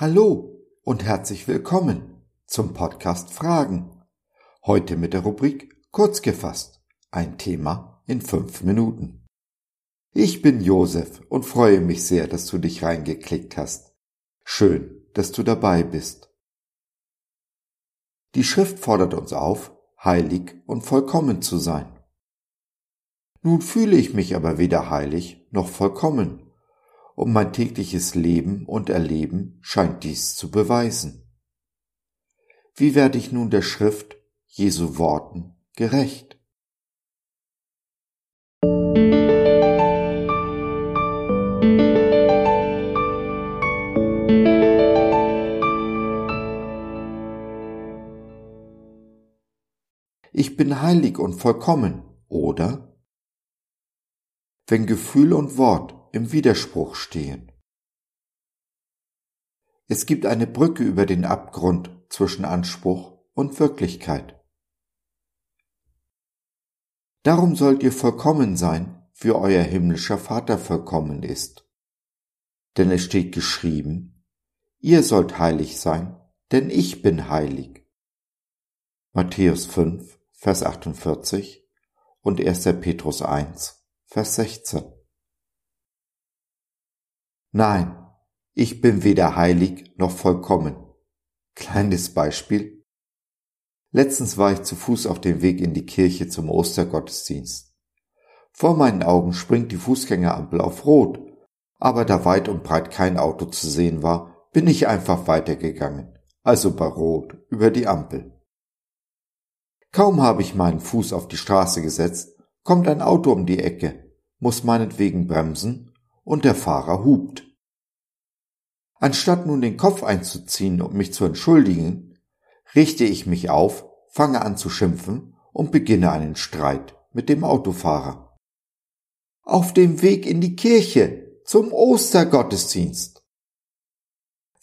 Hallo und herzlich willkommen zum Podcast Fragen. Heute mit der Rubrik Kurz gefasst. Ein Thema in fünf Minuten. Ich bin Josef und freue mich sehr, dass du dich reingeklickt hast. Schön, dass du dabei bist. Die Schrift fordert uns auf, heilig und vollkommen zu sein. Nun fühle ich mich aber weder heilig noch vollkommen und mein tägliches Leben und Erleben scheint dies zu beweisen. Wie werde ich nun der Schrift Jesu Worten gerecht? Ich bin heilig und vollkommen, oder? Wenn Gefühl und Wort im Widerspruch stehen. Es gibt eine Brücke über den Abgrund zwischen Anspruch und Wirklichkeit. Darum sollt ihr vollkommen sein, wie euer himmlischer Vater vollkommen ist. Denn es steht geschrieben, ihr sollt heilig sein, denn ich bin heilig. Matthäus 5, Vers 48 und 1. Petrus 1, Vers 16. Nein, ich bin weder heilig noch vollkommen. Kleines Beispiel. Letztens war ich zu Fuß auf dem Weg in die Kirche zum Ostergottesdienst. Vor meinen Augen springt die Fußgängerampel auf Rot, aber da weit und breit kein Auto zu sehen war, bin ich einfach weitergegangen, also bei Rot über die Ampel. Kaum habe ich meinen Fuß auf die Straße gesetzt, kommt ein Auto um die Ecke, muss meinetwegen bremsen und der Fahrer hupt. Anstatt nun den Kopf einzuziehen und mich zu entschuldigen, richte ich mich auf, fange an zu schimpfen und beginne einen Streit mit dem Autofahrer. Auf dem Weg in die Kirche zum Ostergottesdienst.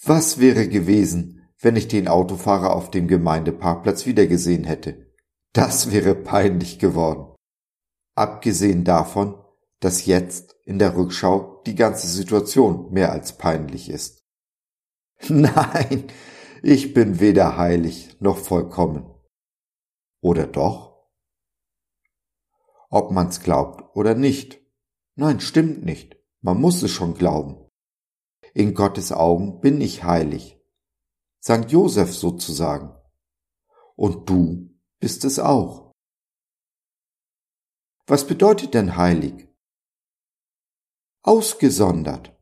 Was wäre gewesen, wenn ich den Autofahrer auf dem Gemeindeparkplatz wiedergesehen hätte? Das wäre peinlich geworden. Abgesehen davon, dass jetzt in der Rückschau die ganze Situation mehr als peinlich ist. Nein, ich bin weder heilig noch vollkommen. Oder doch? Ob man's glaubt oder nicht. Nein, stimmt nicht. Man muss es schon glauben. In Gottes Augen bin ich heilig. Sankt Josef sozusagen. Und du bist es auch. Was bedeutet denn heilig? Ausgesondert.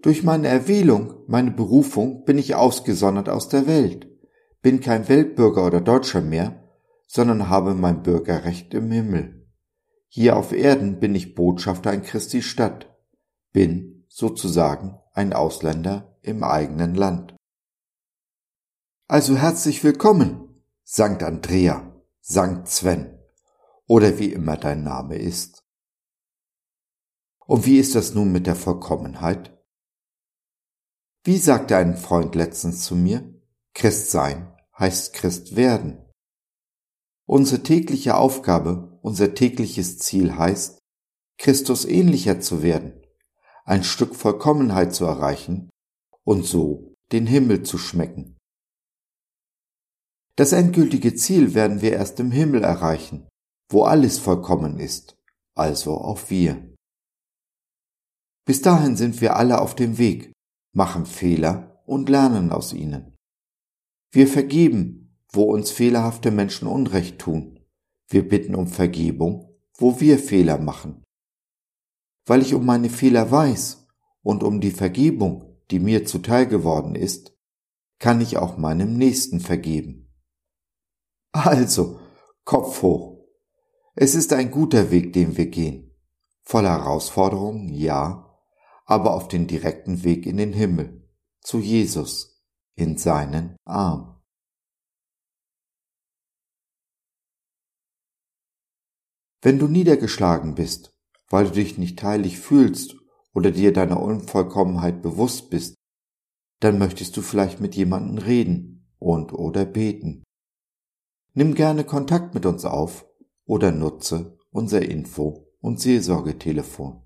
Durch meine Erwählung, meine Berufung bin ich ausgesondert aus der Welt, bin kein Weltbürger oder Deutscher mehr, sondern habe mein Bürgerrecht im Himmel. Hier auf Erden bin ich Botschafter in Christi Stadt, bin sozusagen ein Ausländer im eigenen Land. Also herzlich willkommen, Sankt Andrea, Sankt Sven oder wie immer dein Name ist. Und wie ist das nun mit der Vollkommenheit? Wie sagte ein Freund letztens zu mir, Christ sein heißt Christ werden. Unsere tägliche Aufgabe, unser tägliches Ziel heißt, Christus ähnlicher zu werden, ein Stück Vollkommenheit zu erreichen und so den Himmel zu schmecken. Das endgültige Ziel werden wir erst im Himmel erreichen, wo alles vollkommen ist, also auch wir. Bis dahin sind wir alle auf dem Weg, machen Fehler und lernen aus ihnen. Wir vergeben, wo uns fehlerhafte Menschen Unrecht tun. Wir bitten um Vergebung, wo wir Fehler machen. Weil ich um meine Fehler weiß und um die Vergebung, die mir zuteil geworden ist, kann ich auch meinem Nächsten vergeben. Also, Kopf hoch. Es ist ein guter Weg, den wir gehen. Voller Herausforderungen, ja, aber auf den direkten Weg in den Himmel, zu Jesus, in seinen Arm. Wenn du niedergeschlagen bist, weil du dich nicht heilig fühlst oder dir deiner Unvollkommenheit bewusst bist, dann möchtest du vielleicht mit jemandem reden und oder beten. Nimm gerne Kontakt mit uns auf oder nutze unser Info- und Seelsorgetelefon